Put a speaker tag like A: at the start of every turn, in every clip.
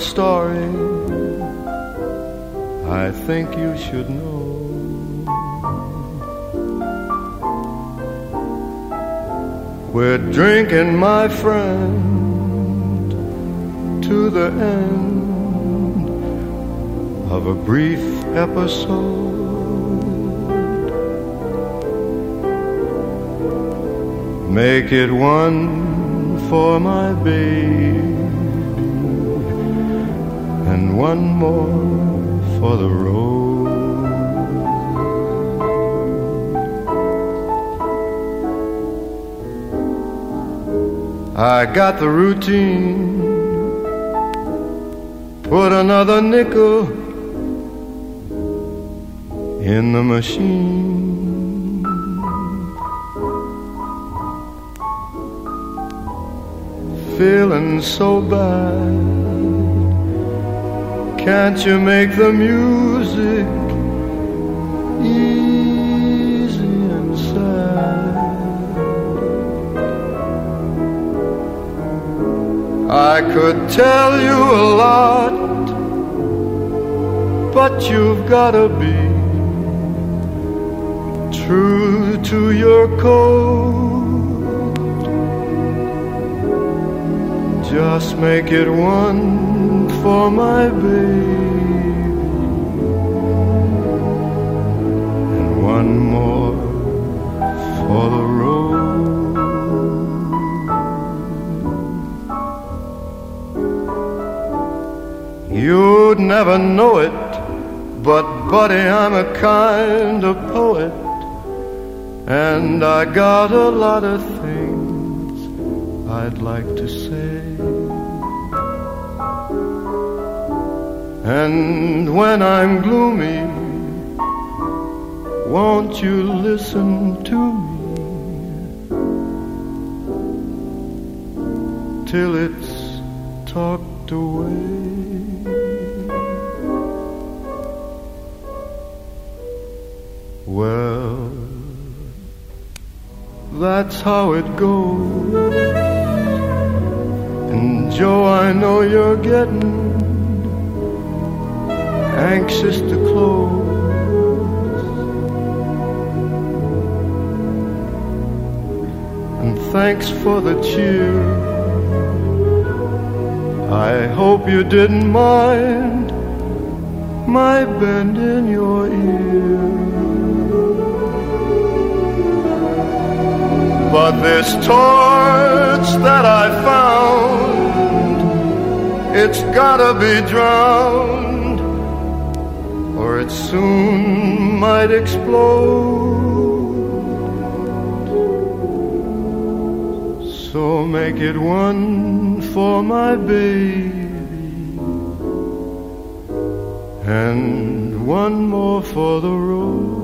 A: story I think you should know. We're drinking, my friend, to the end of a brief episode. Make it one for my baby one more for the road. I got the routine. Put another nickel in the machine. Feeling so bad. Can't you make the music easy and sad? I could tell you a lot, but you've gotta be true to your code. Just make it one for my baby and one more for the road. You'd never know it, But, buddy, I'm a kind of poet, and I got a lot of things I'd like to And when I'm gloomy, won't you listen to me till it's talked away? Well, that's how it goes. And Joe, I know you're getting anxious to close. And thanks for the cheer. I hope you didn't mind my bend in your ear. But this torch that I found, it's gotta be drowned, soon might explode. So make it one for my baby, and one more for the road.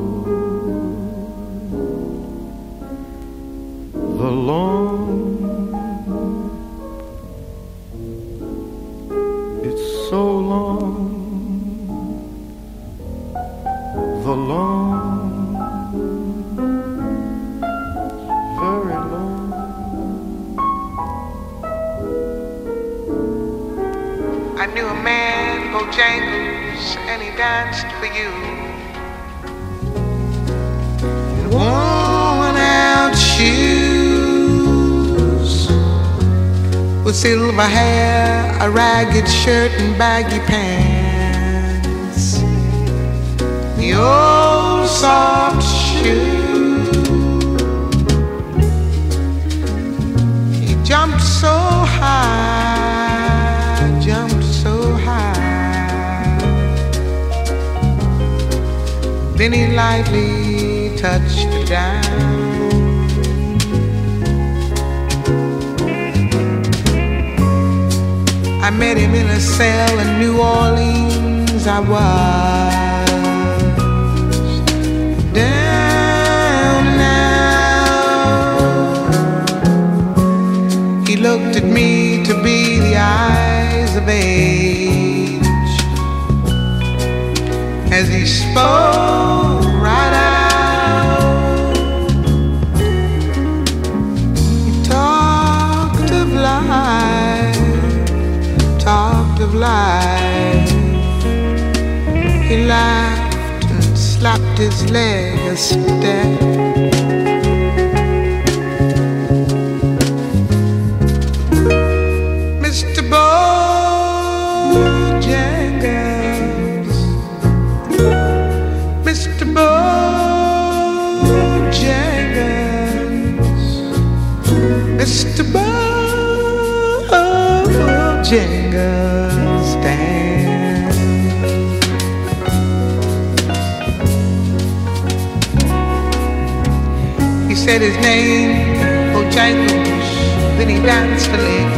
B: Shirt, and baggy pants. The old soft shoe. He jumped so high, jumped so high. Then he lightly touched the down. I met him in a cell in New Orleans. I was down now. He looked at me to be the eyes of age as he spoke slapped his leg a step. Said his name, Bojangles, then he danced a lick.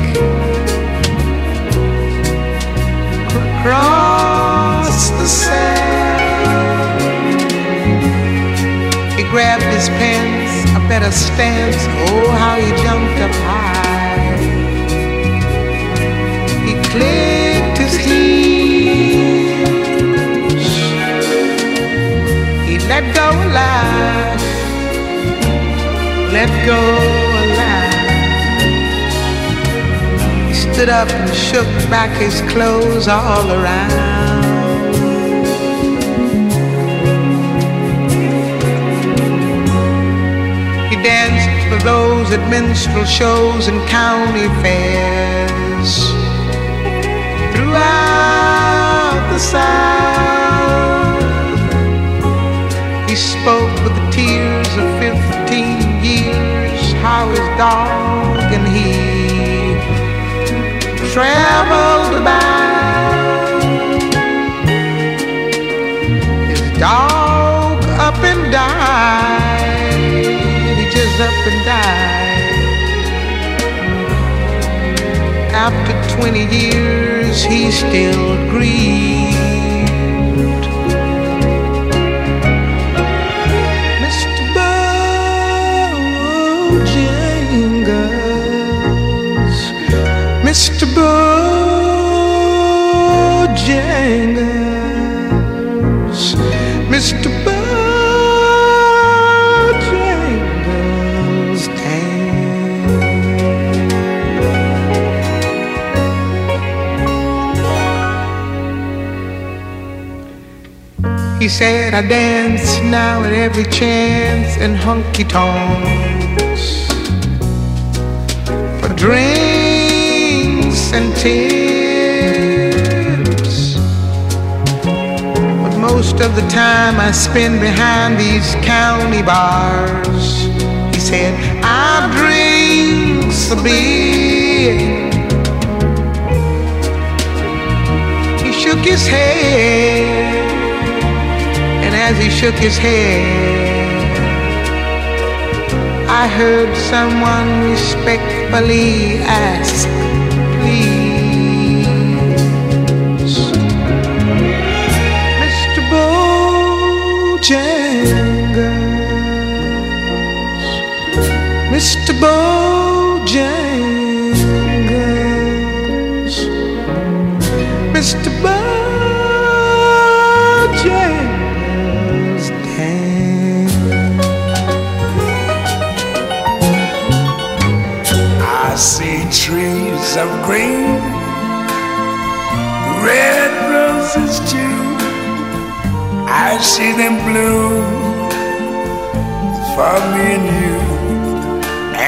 B: across the sand. He grabbed his pants, a better stance. Oh, how he jumped up high. He clicked his heels. He let go a laugh. Let go a laugh. He stood up and shook back his clothes all around. He danced for those at minstrel shows and county fairs throughout the South. He spoke with the tears of 15 was dog and he traveled about his dog up and died. He just up and died. After 20 years he still grieves. Mr. Bojangles, Mr. Bojangles, He said, I dance now at every chance in honky tonks for drinks and tips. But most of the time I spend behind these county bars. He said, I drink a beer. He shook his head. And as he shook his head, I heard someone respectfully ask, Mr. Bojangles, Mr. Bojangles.
C: I see trees of green, red roses too. I see them bloom for me and you.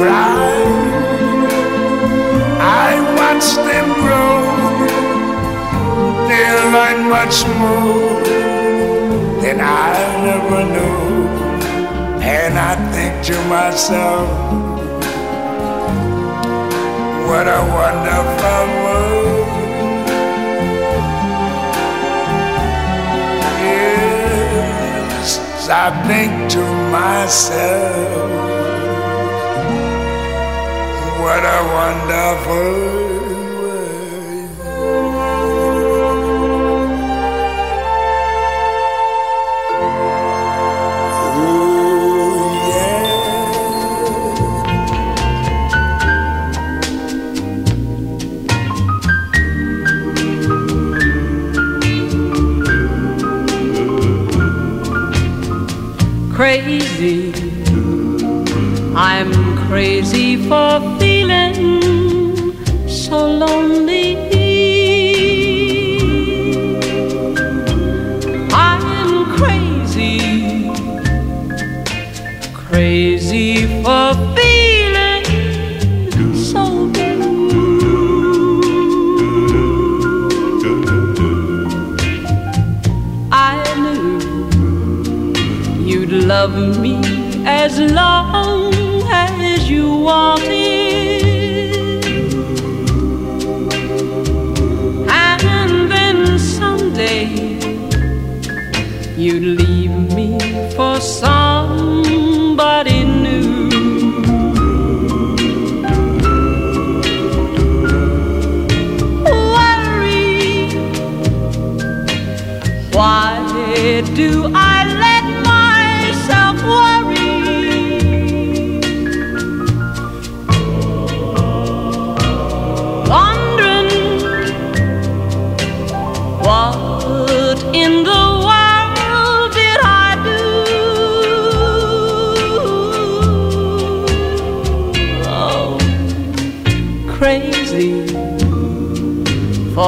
C: cry. I watch them grow. They learn much more than I never knew. And I think to myself, what a wonderful world. Yes, I think to myself, what a wonderful world. Ooh, yeah.
D: crazy. I'm crazy for as long as you wanted.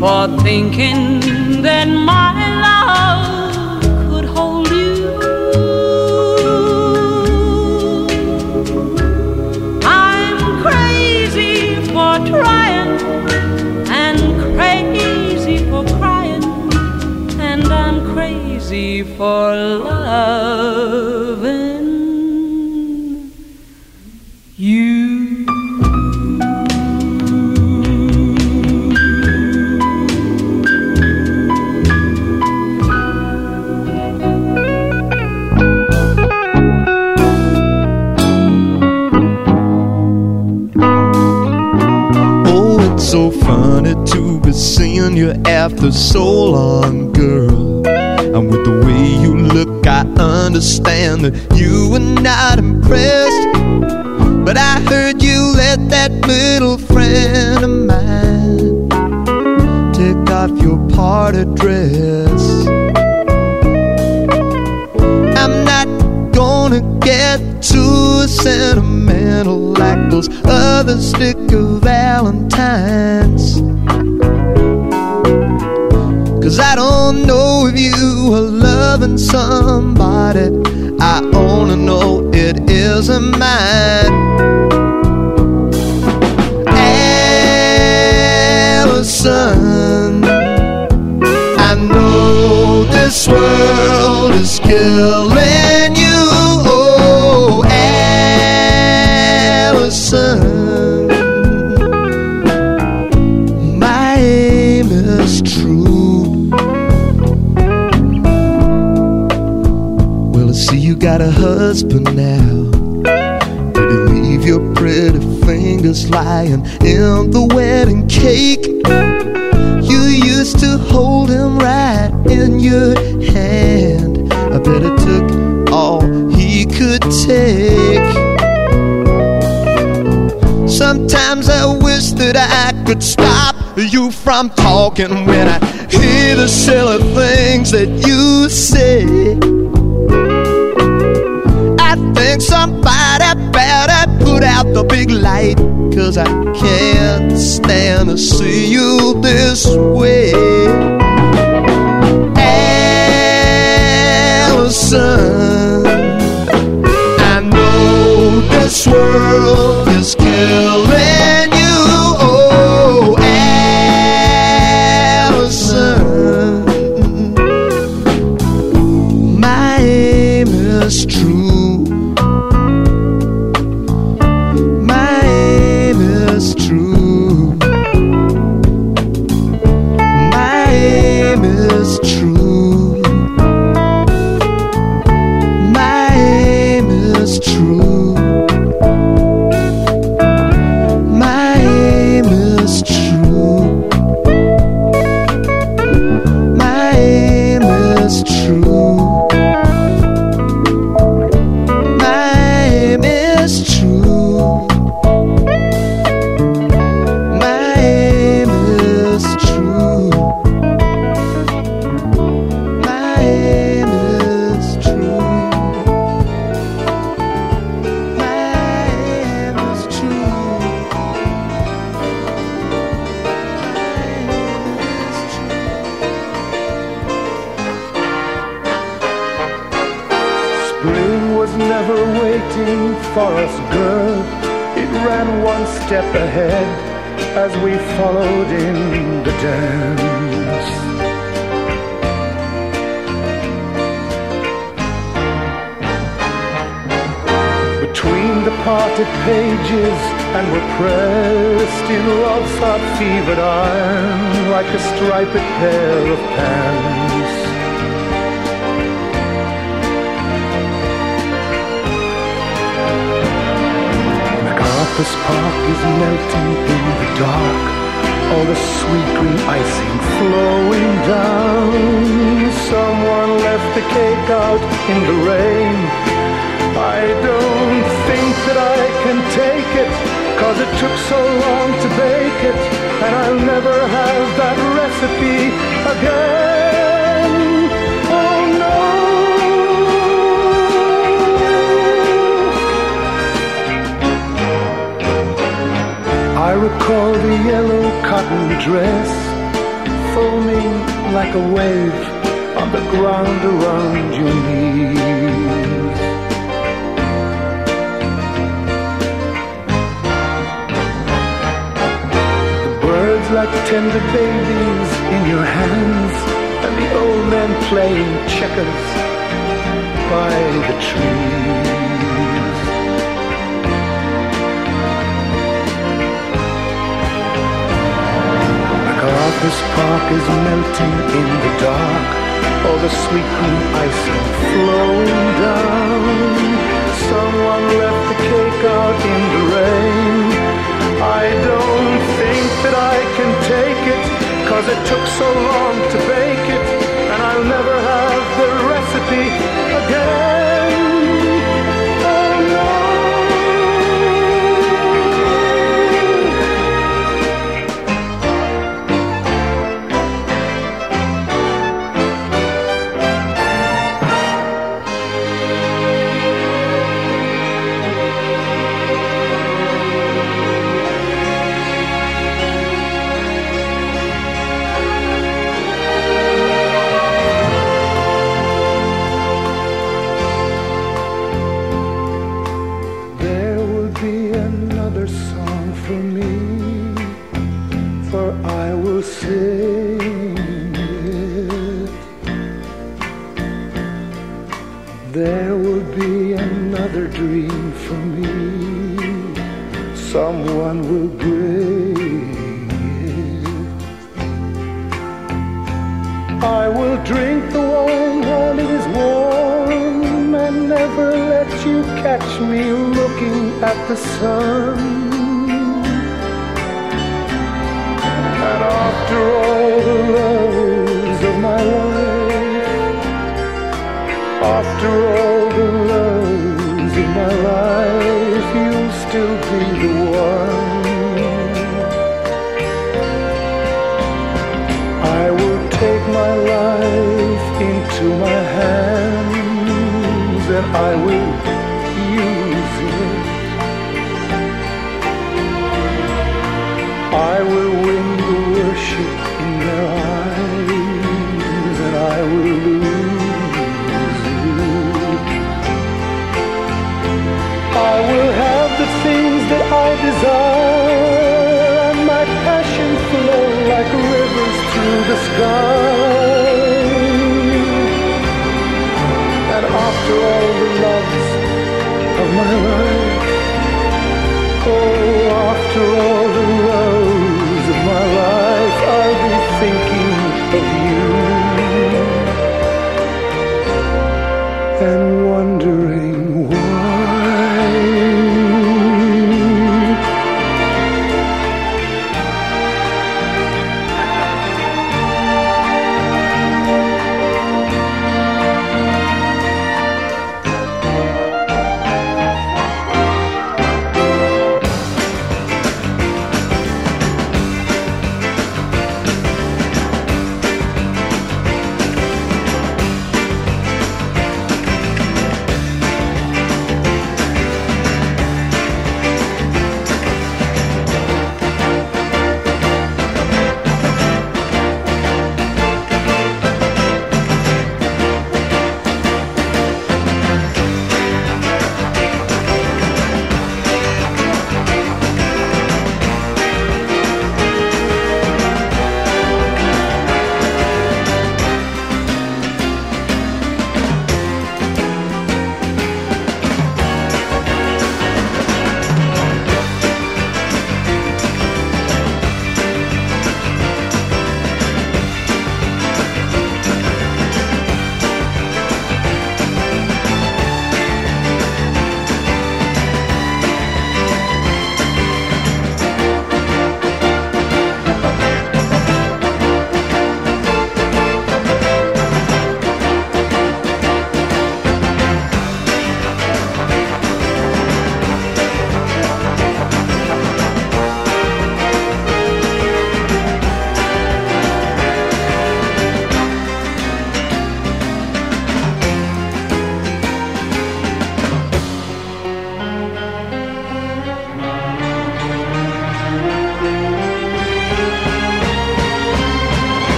D: for thinking that my love
E: seeing you after so long, girl. And with the way you look, I understand that you were not impressed. But I heard you let that little friend of mine take off your party dress. I'm not gonna get too sentimental like those other sticker valentines. Cause I don't know if you are loving somebody. I only know it isn't mine. Alison, I know this world is killing husband now. Did you leave your pretty fingers lying in the wedding cake? You used to hold him right in your hand. I bet it took all he could take. Sometimes I wish that I could stop you from talking when I hear the silly things that you say. Think somebody better put out the big light. Cause I can't stand to see you this way. Alison, I know this world
F: the
G: pages and were pressed in love's hot fevered iron like a striped pair of pants. MacArthur's Park is melting in the dark, all the sweet green icing flowing down. Someone left the cake out in the rain. I don't think that I can take it, cause it took so long to bake it, and I'll never have that recipe again. Oh no. I recall the yellow cotton dress foaming like a wave on the ground around your knees. Like tender babies in your hands, and the old men playing checkers by the trees. MacArthur's Park is melting in the dark, all the sweet green icing flowing down. Someone left the cake out in the rain. I don't that I can take it, cause it took so long to bake it, and I'll never have the recipe again. and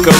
H: Tribeca,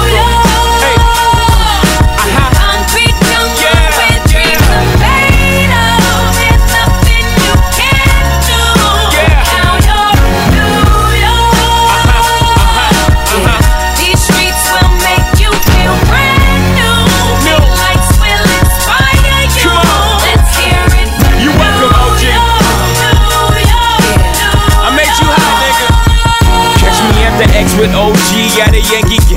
H: With OG at a Yankee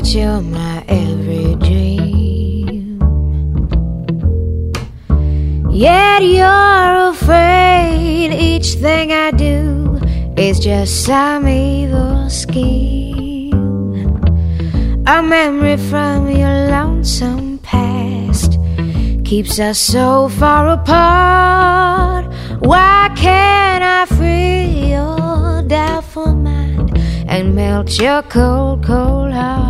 I: That
J: you're my every dream. Yet you're afraid each thing I do is just some evil scheme. A memory from your lonesome past keeps us so far apart. Why can't I free your doubtful mind and melt your cold, cold heart?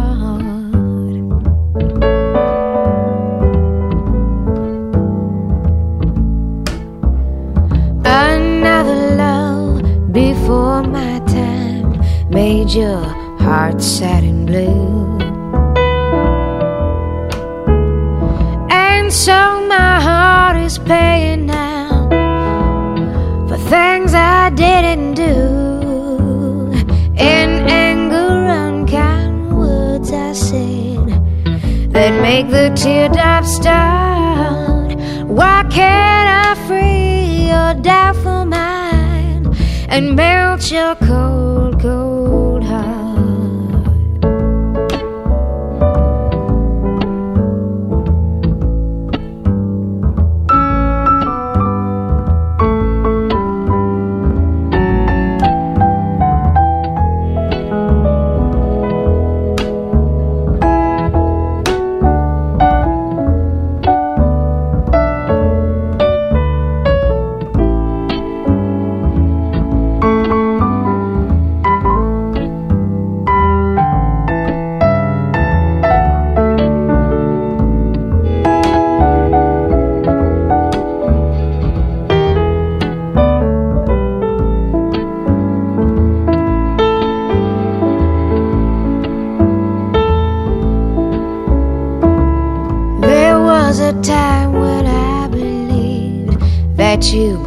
J: Your heart sad and blue. And so my heart is paying now for things I didn't do. In anger, unkind words I said that make the teardrops start. Why can't I free your doubtful mind and melt
K: that you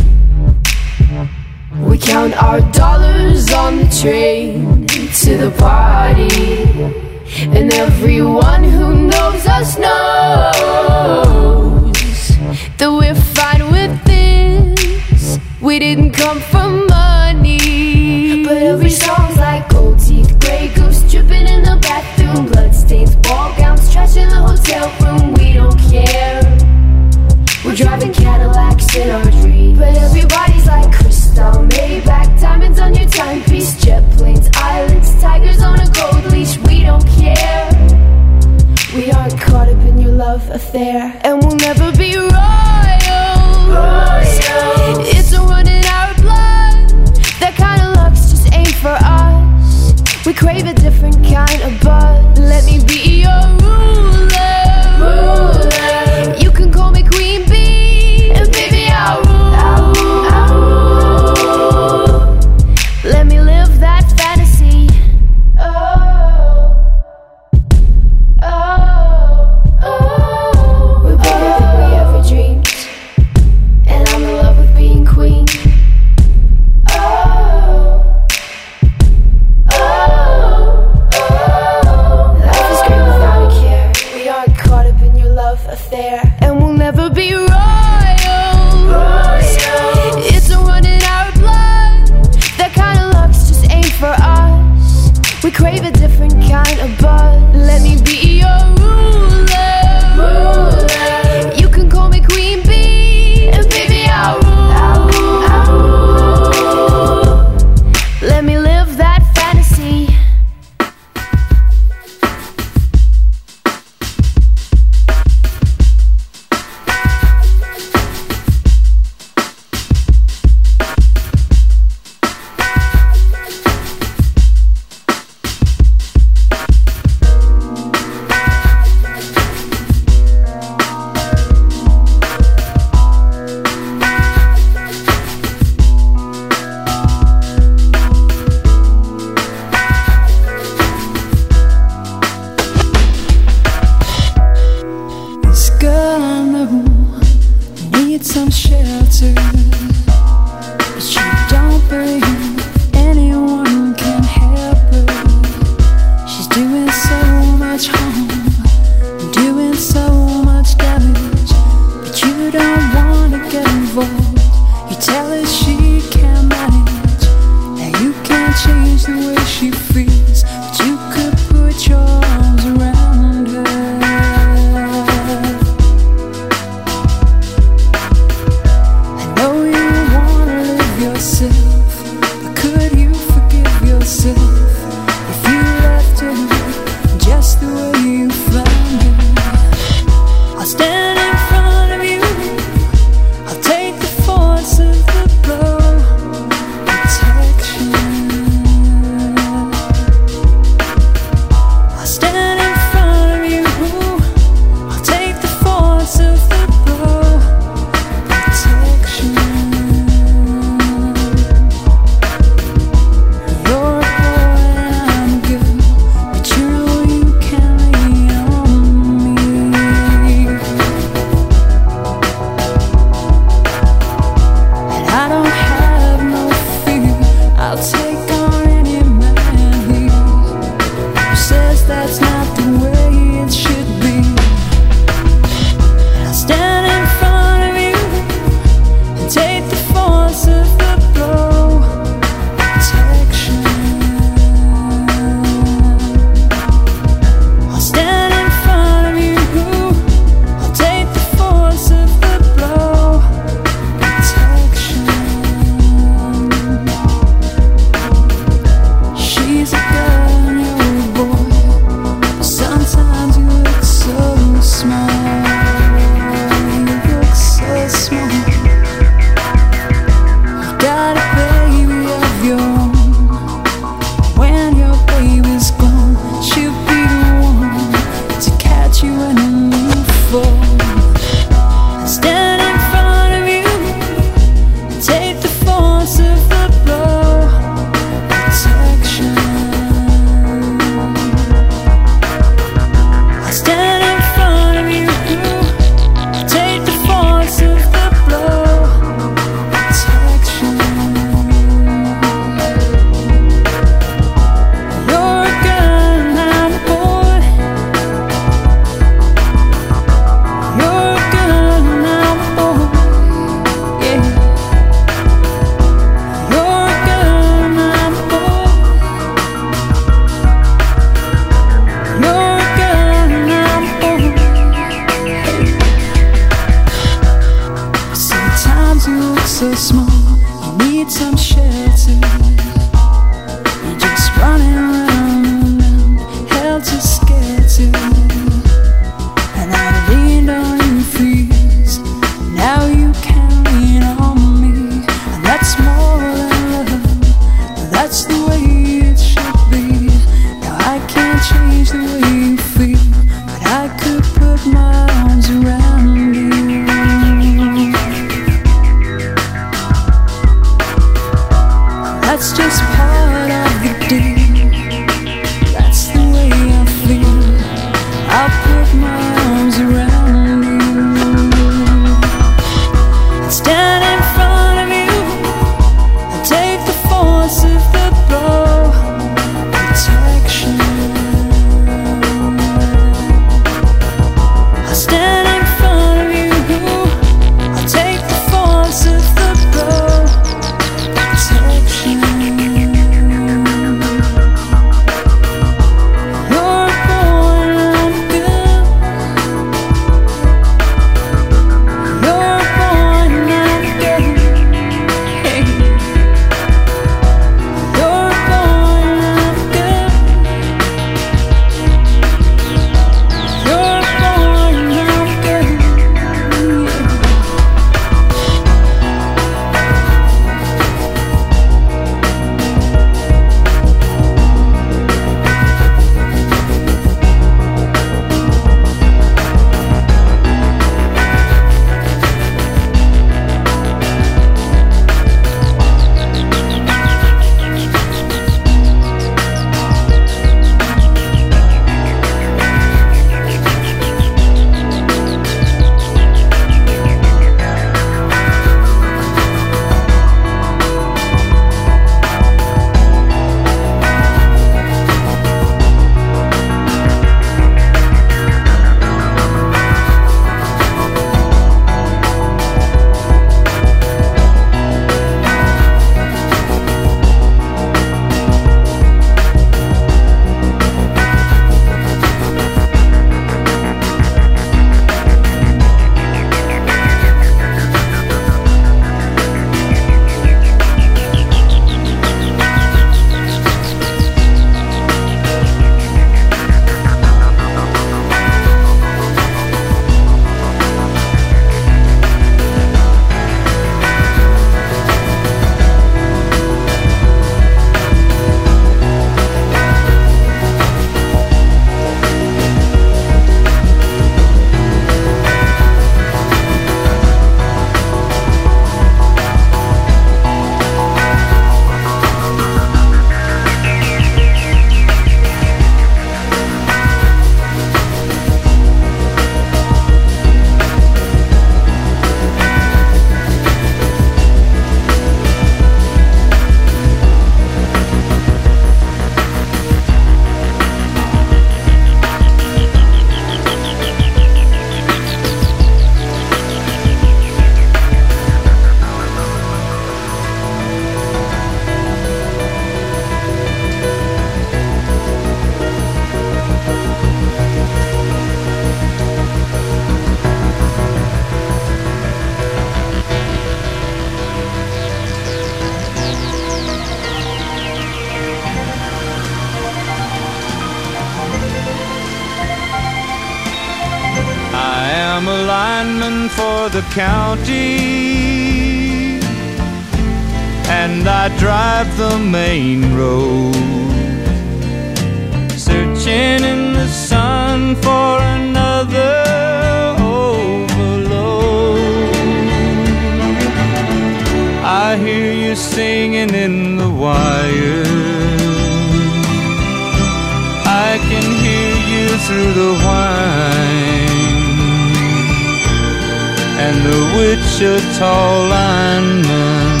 K: and
L: the
M: Wichita lineman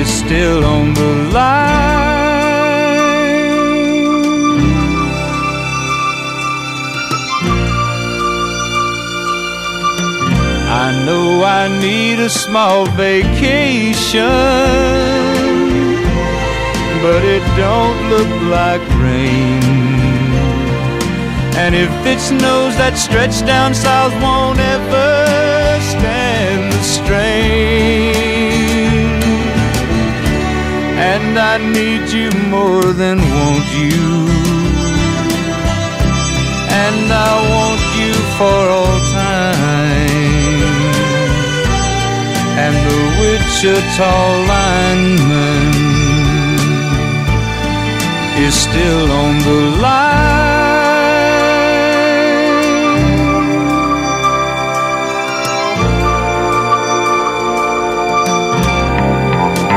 M: is still on the line. I know I need a small vacation, but it don't look like rain. And if it snows, that stretch down south won't ever stand the strain. And I need you more than want you. And I want you for all time. And the Wichita lineman is still on the line.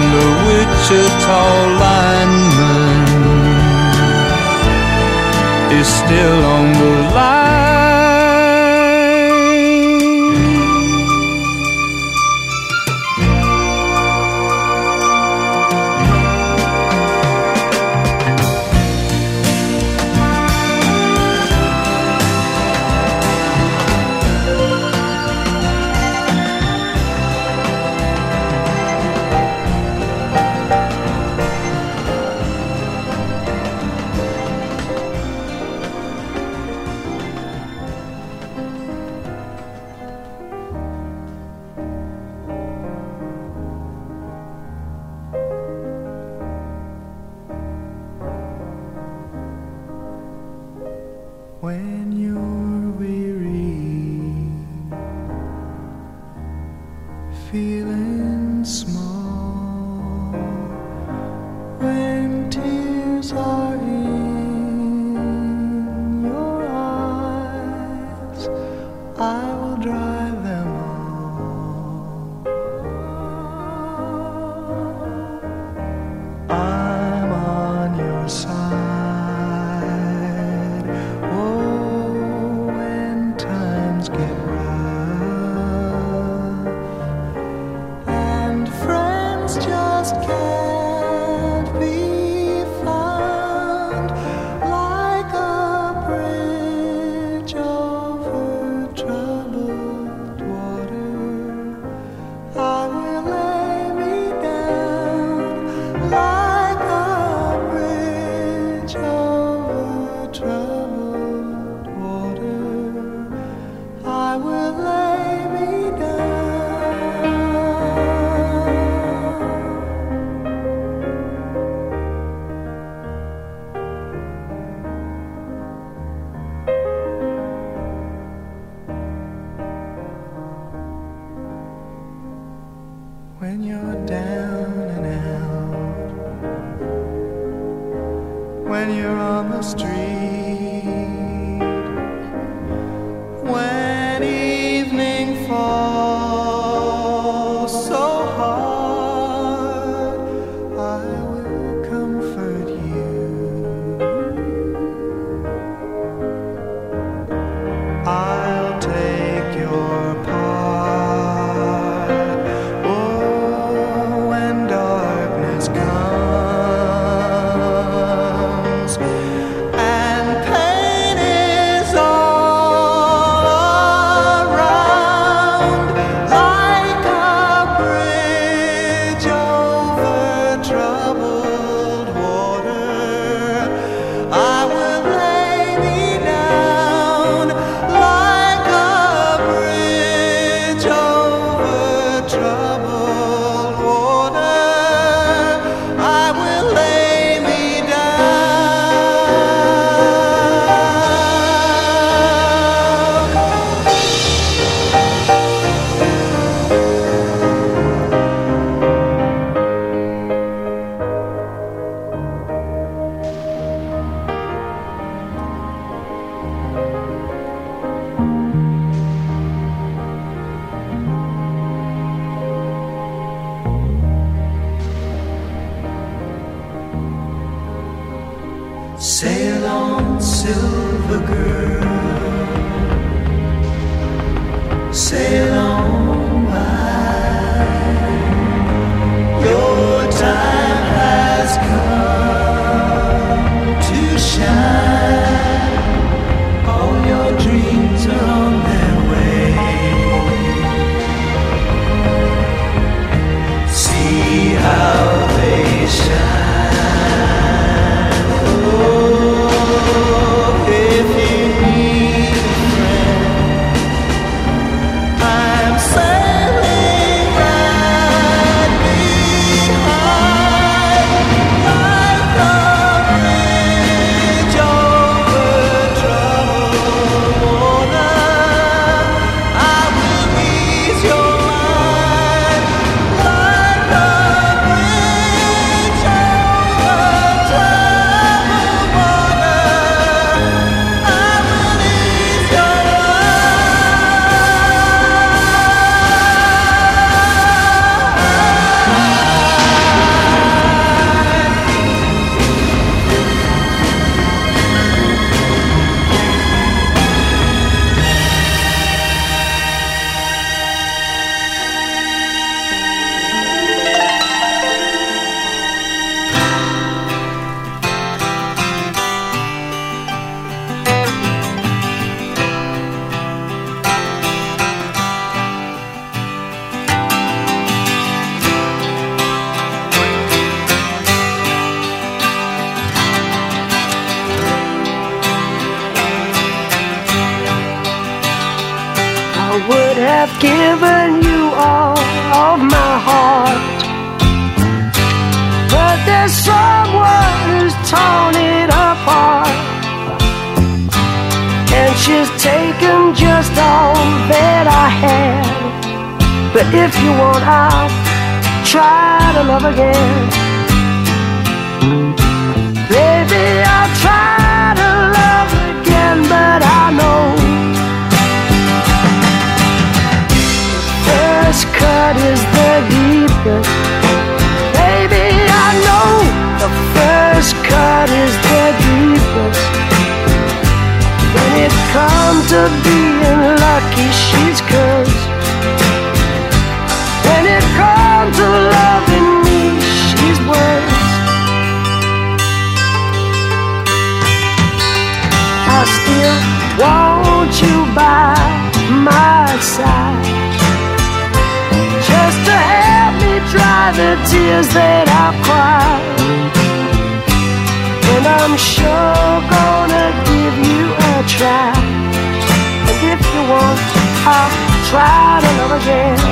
M: And the Wichita lineman is still on the line.
N: tears
K: that I've cried. And I'm sure gonna give you a try. And if you want, I'll try to love again.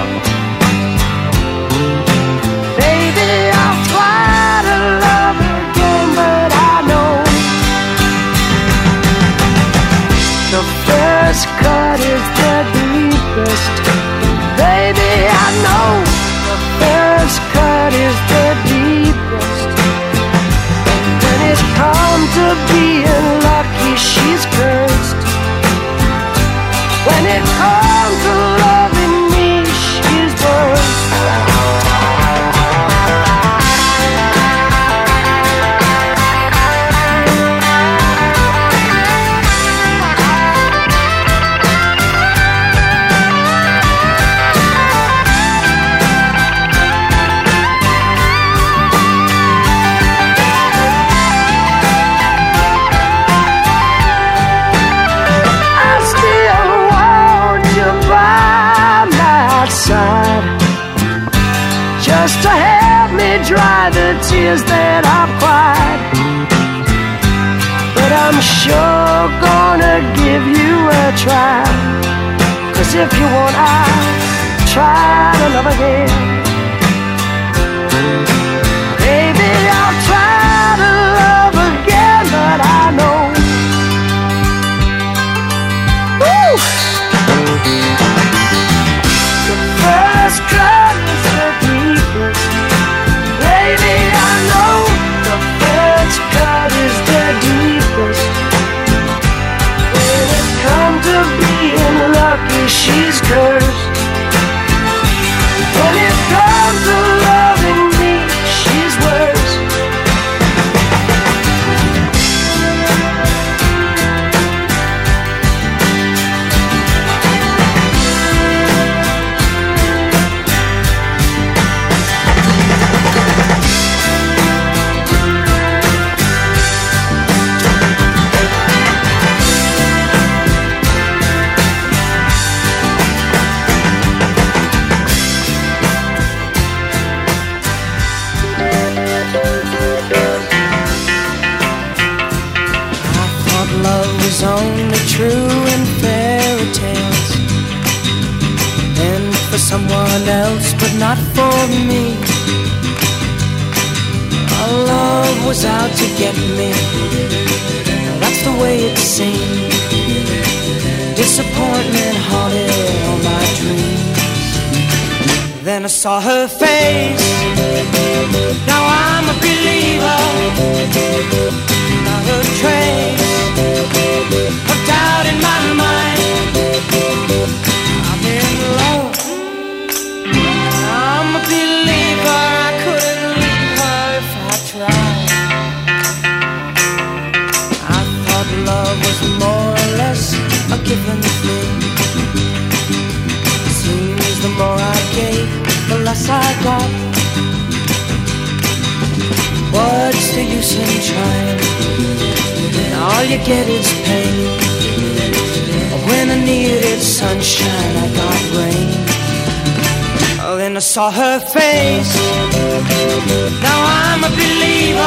N: was out to get me. That's the way it seemed. Disappointment haunted all my dreams. Then I saw her face. Now I'm a believer. Not a trace. What's the use in trying? All you get is pain. When I needed sunshine, I got rain. Then I saw her face. Now I'm a believer.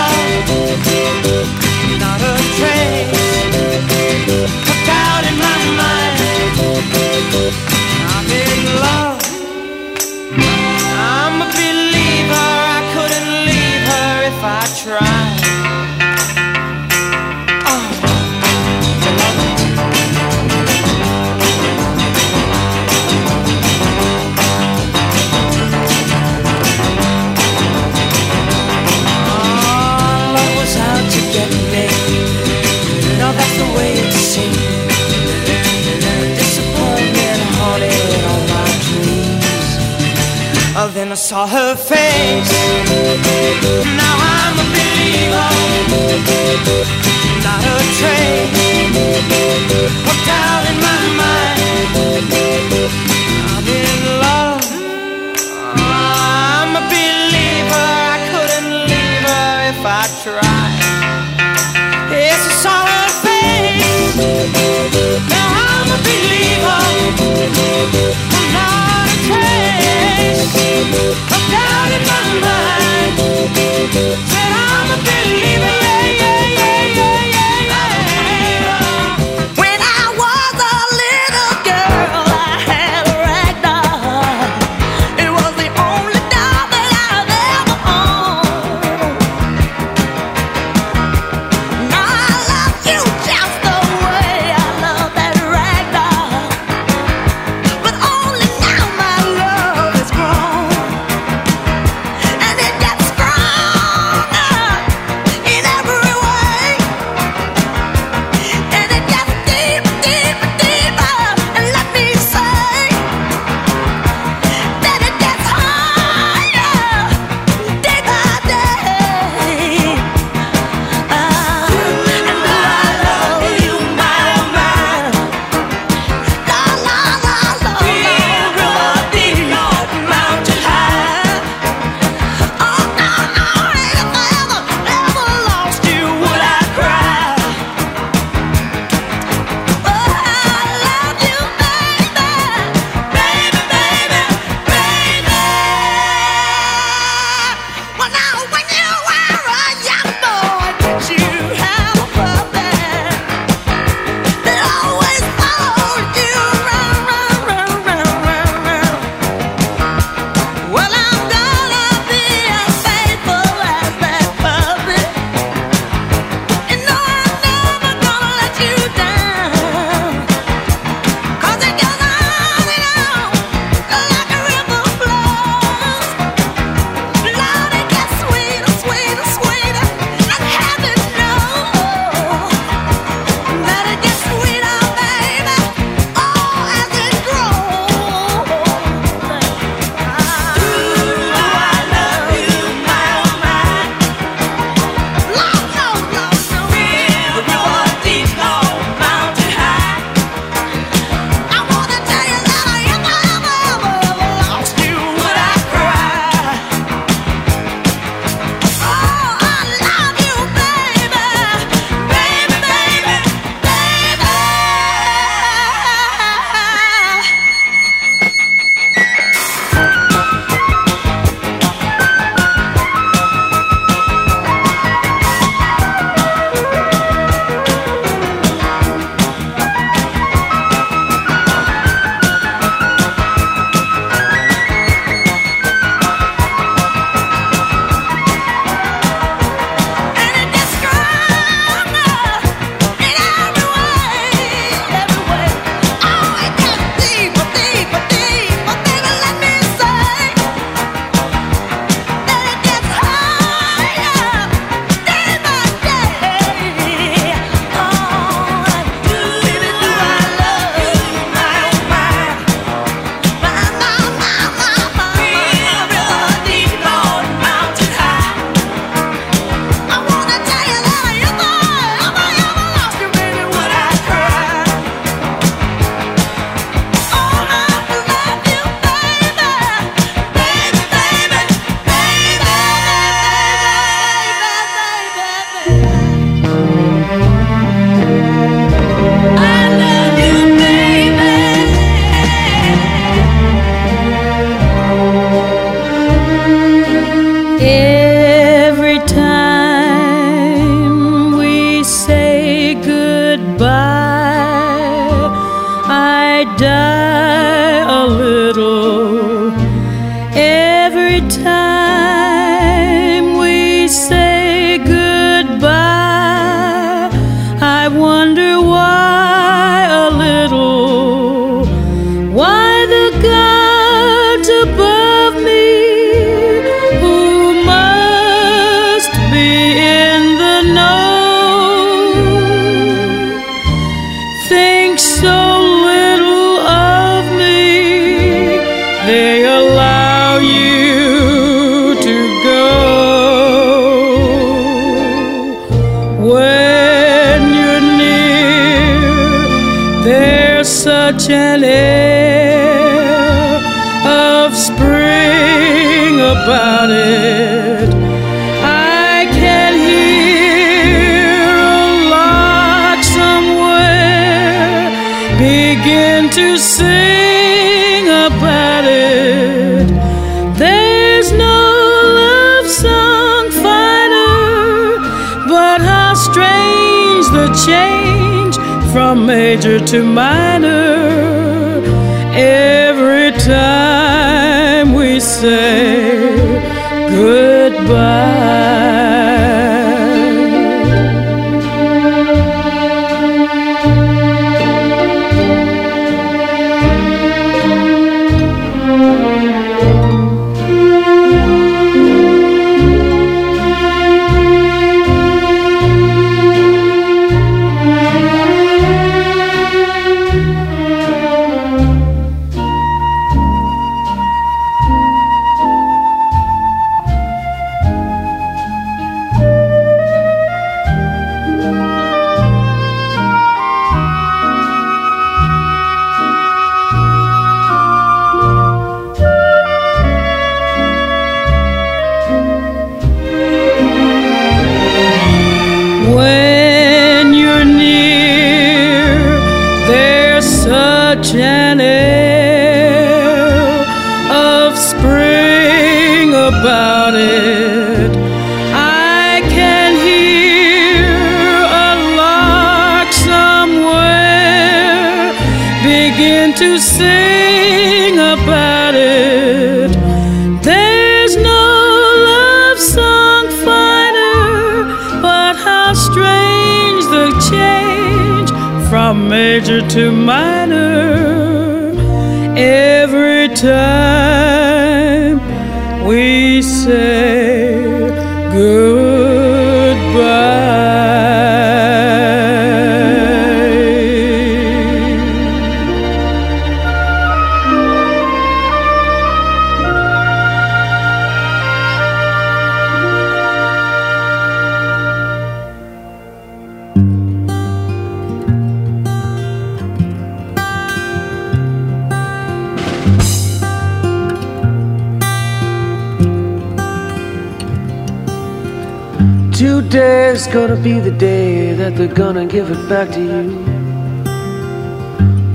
D: Today's gonna be the day that they're gonna give it back to you.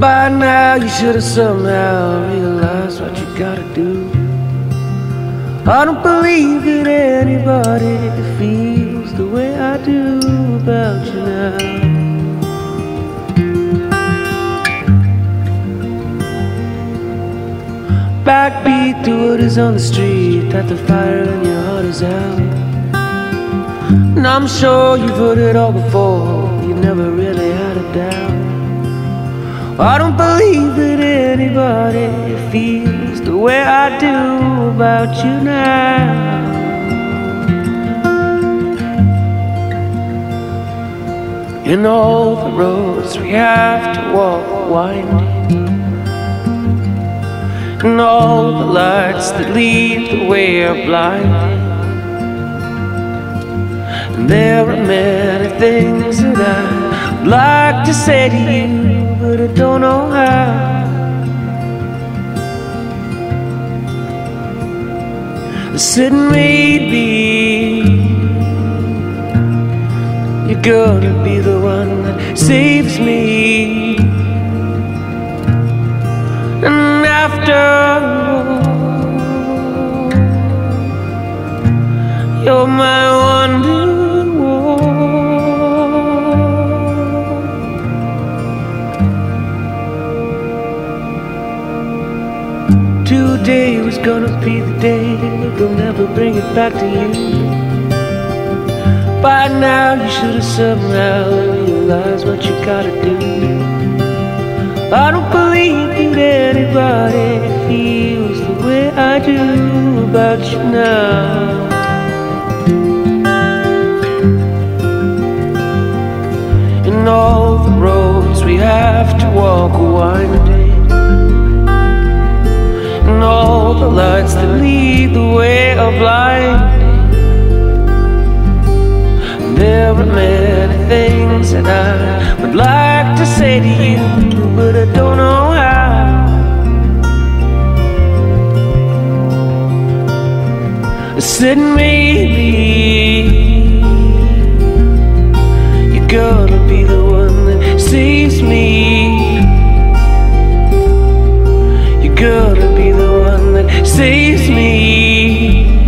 D: By now, you should have somehow realized what you gotta do. I don't believe that anybody feels the way I do about you now. Backbeat to what is on the street, that the fire in your heart is out. And I'm sure you've heard it all before, You've never really had a doubt. I don't believe that anybody feels the way I do about you now. In all the roads we have to walk winding, and all the lights that lead the way are blinding. There are many things that I'd like to say to you, but I don't know how. Said maybe you're gonna be the one that saves me. And after all, you're my wonder Today was gonna be the day, they'll never bring it back to you. By now, you should have somehow realized what you gotta do. I don't believe that anybody feels the way I do about you now. In all the roads we have to walk winding, and all the lights that lead the way of light. There are many things that I would like to say to you, but I don't know how.
I: I said maybe you're gonna be the one that saves me. You're gonna saves me.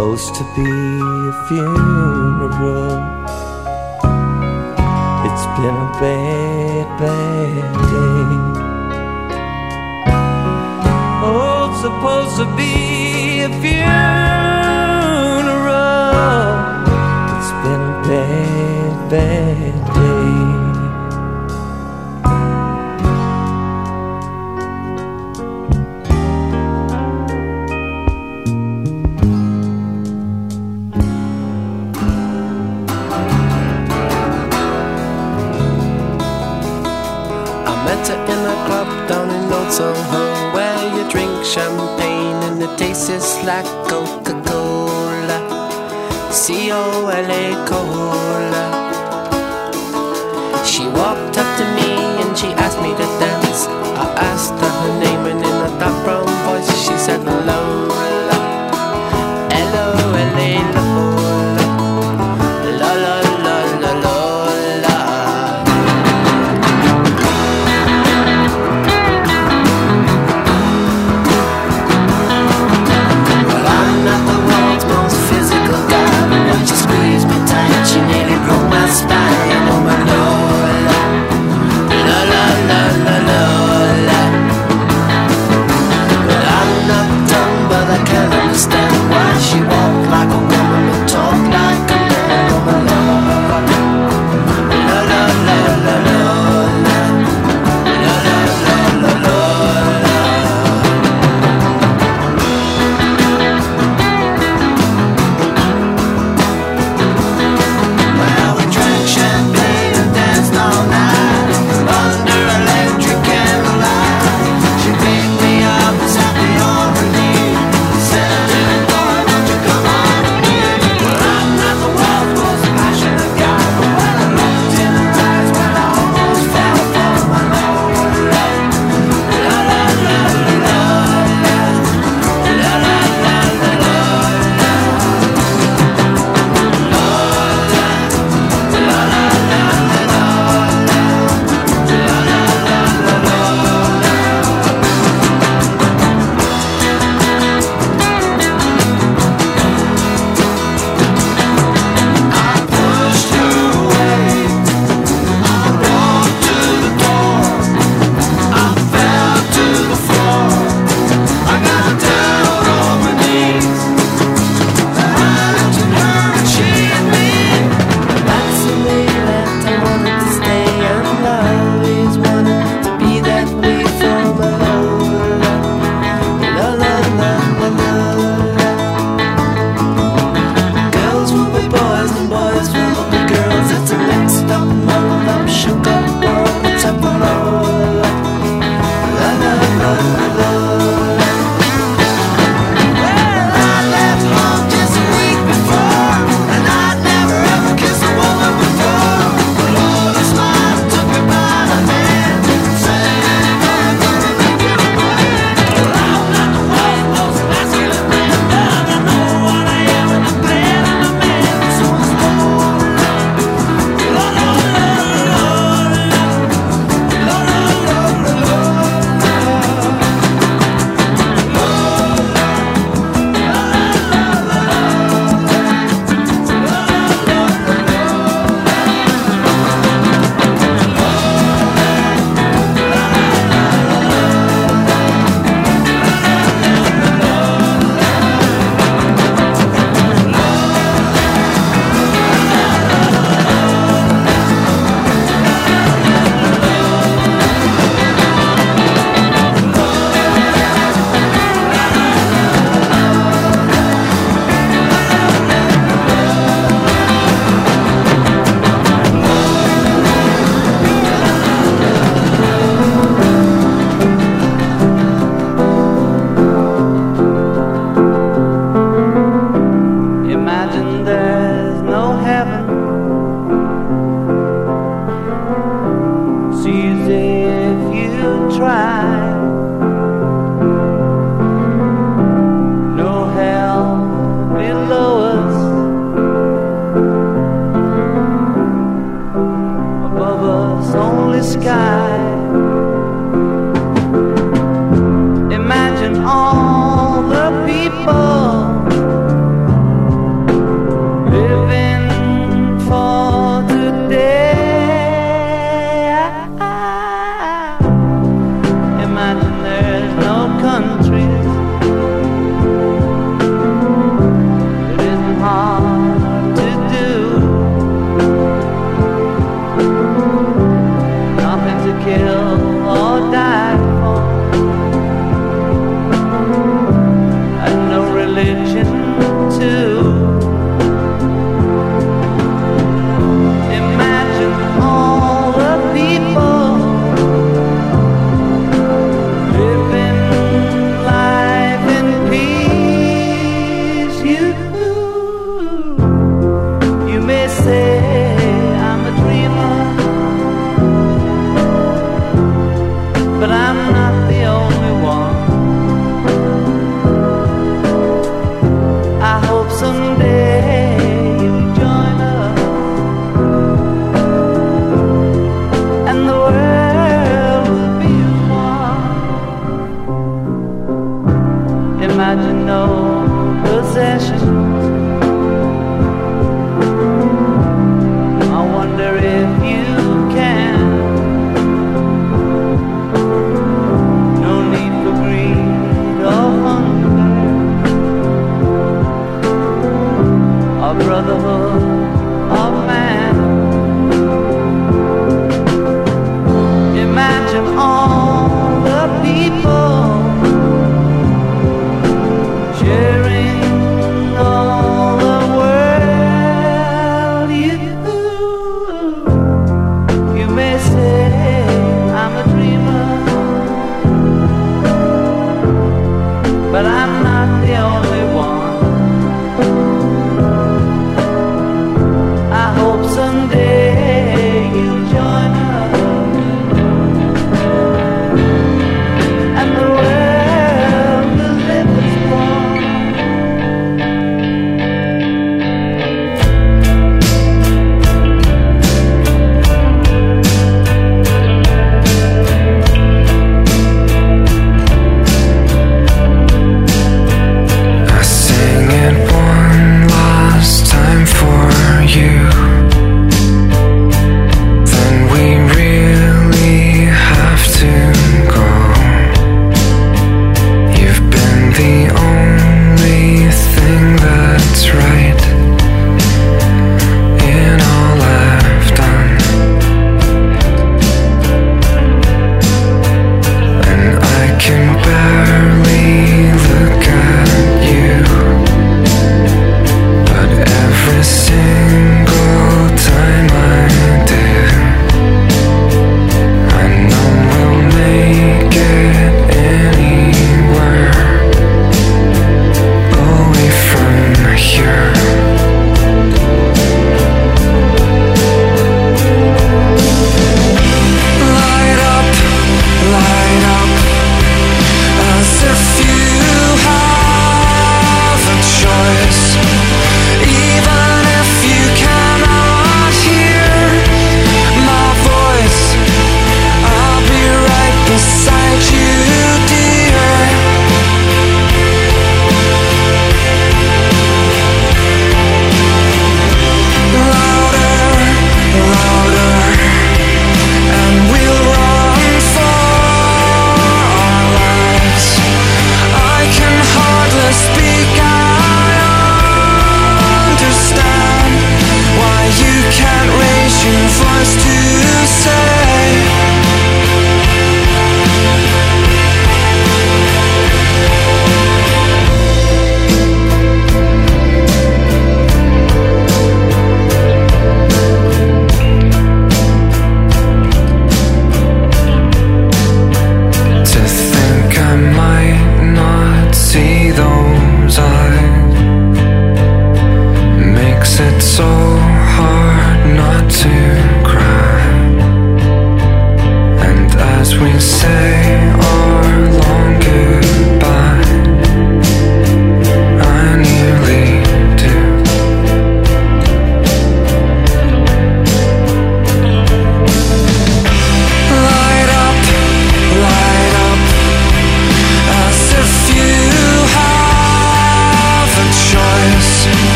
O: supposed to be a funeral. It's been a bad, bad day. Oh, it's supposed to be a funeral. It's been a bad, bad day.
P: Soho where you drink champagne and it tastes just like Coca Cola. C O L A Cola. She walked up to me and she asked me to dance. I asked her her name and
Q: then I
A: thought.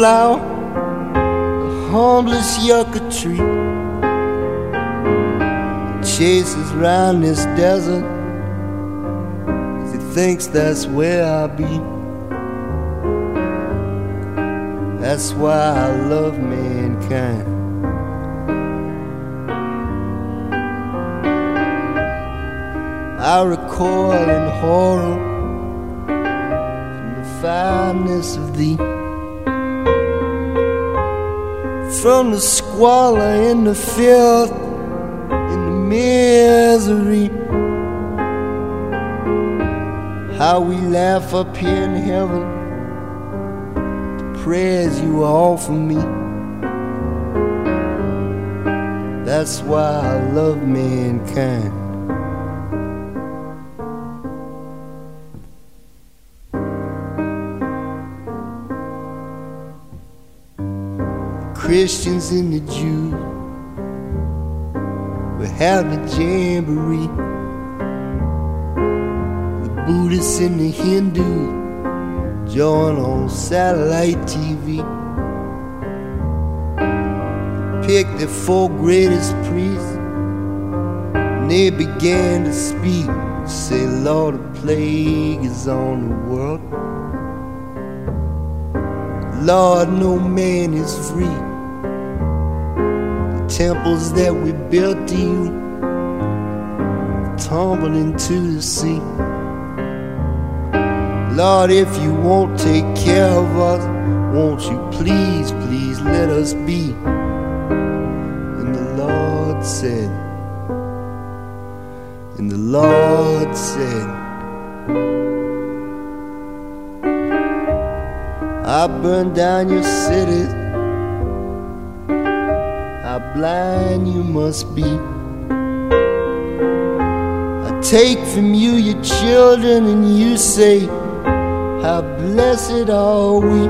A: Flower, the humblest yucca tree. Chases round this desert, he thinks that's where I'll be. That's why I love mankind. I recoil in horror from the fineness of thee, from the squalor and the filth and the misery. How we laugh up here in heaven, the prayers you offer me. That's why I love mankind. Christians and the Jews were having a jamboree. The Buddhists and the Hindus join on satellite TV. Pick the four greatest priests, and they began to speak. Say, Lord, a plague is on the world. Lord, no man is free temples that we built to you tumble into the sea. Lord, if you won't take care of us, won't you please, please let us be? And the Lord said, and the Lord said, I burned down your cities how blind you must be. I take from you your children, and you say, How blessed are we.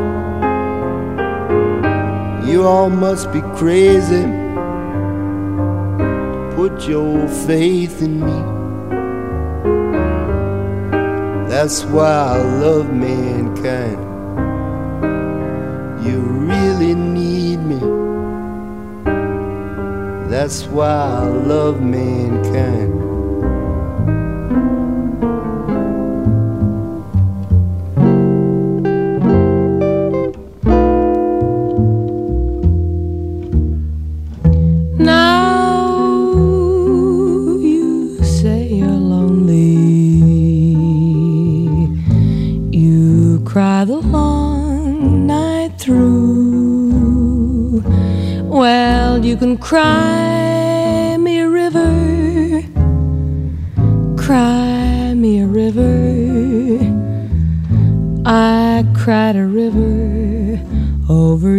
A: You all must be crazy. Put your faith in me. That's why I love mankind. That's why I love mankind.
R: Can cry me a river. Cry me a river. I cried a river over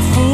S: powerful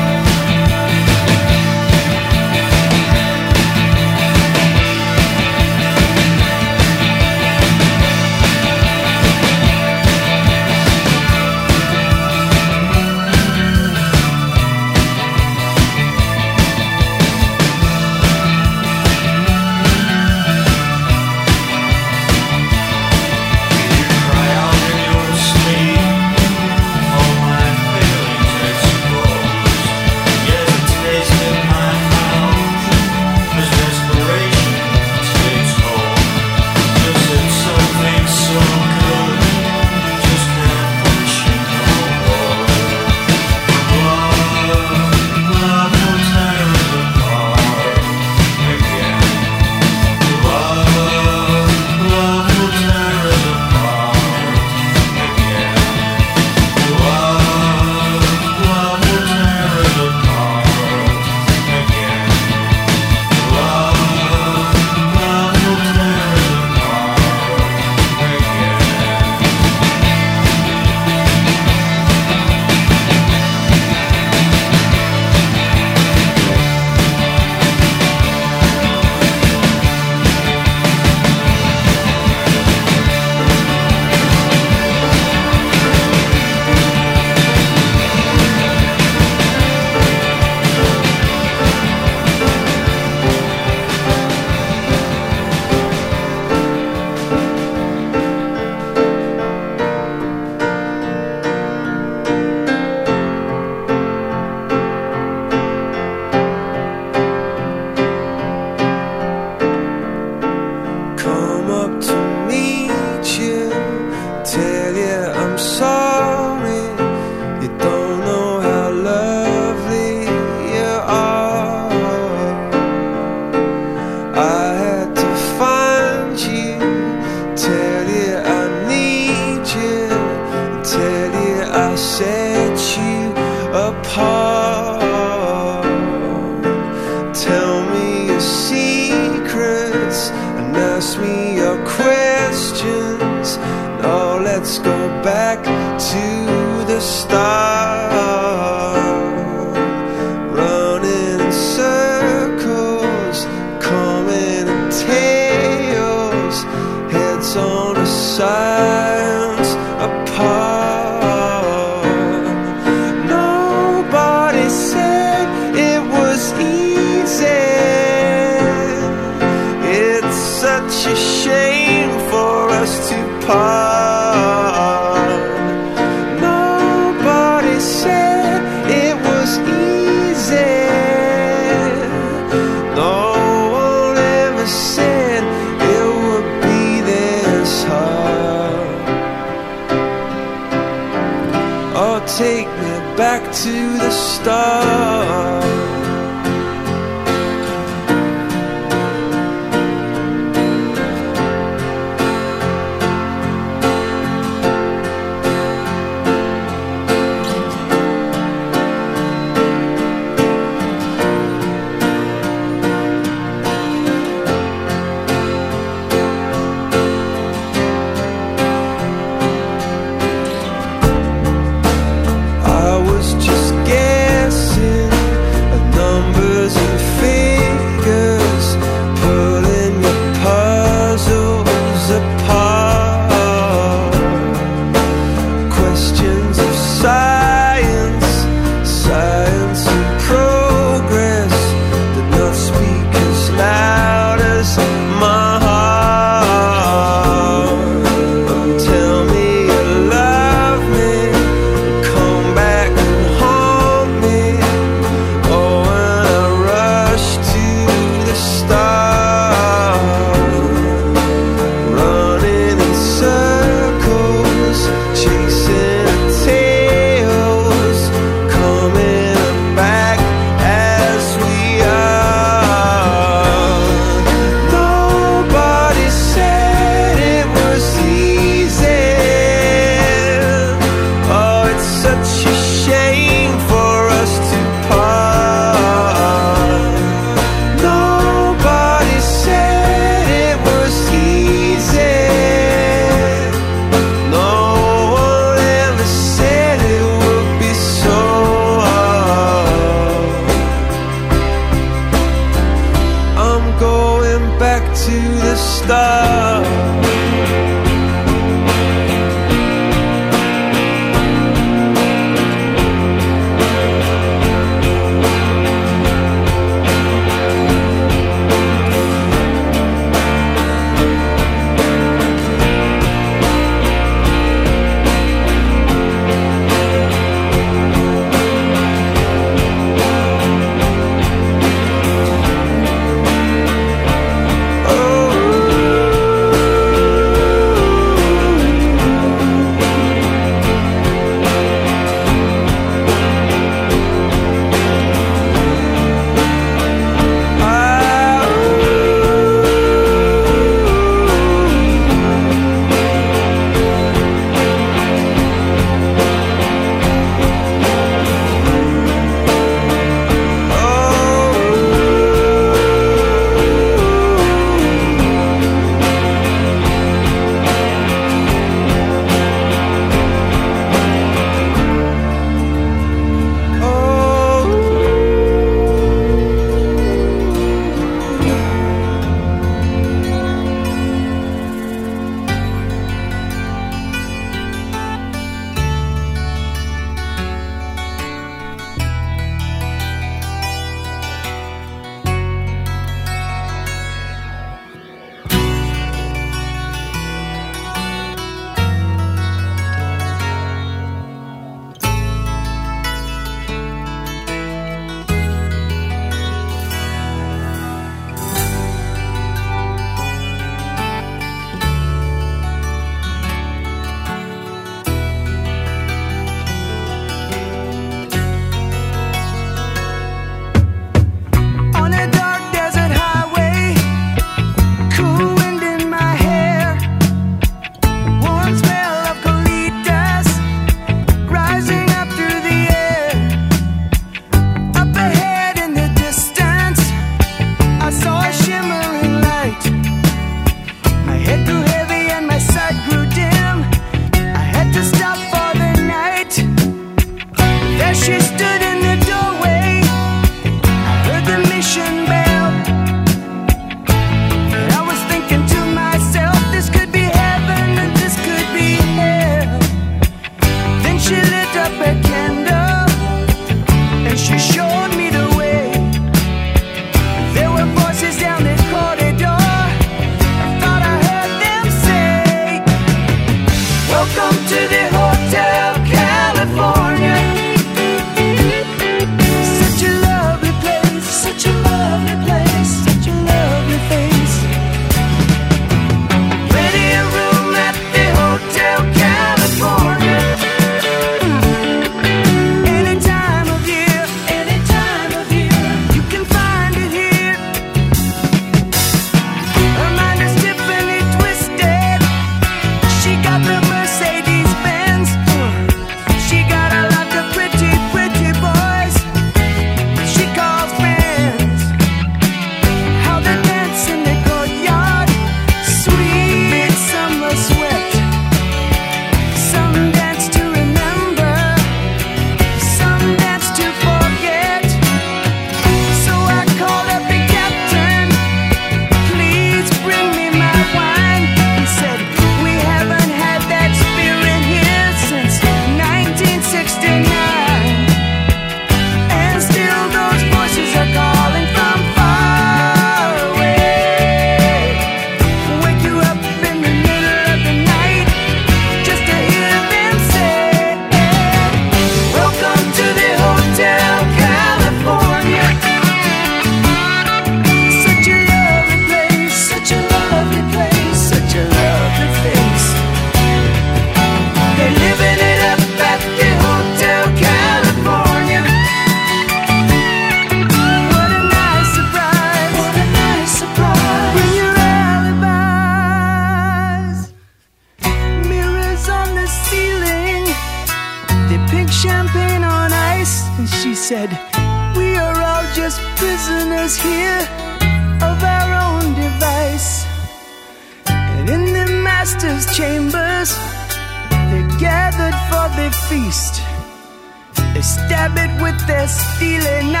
S: their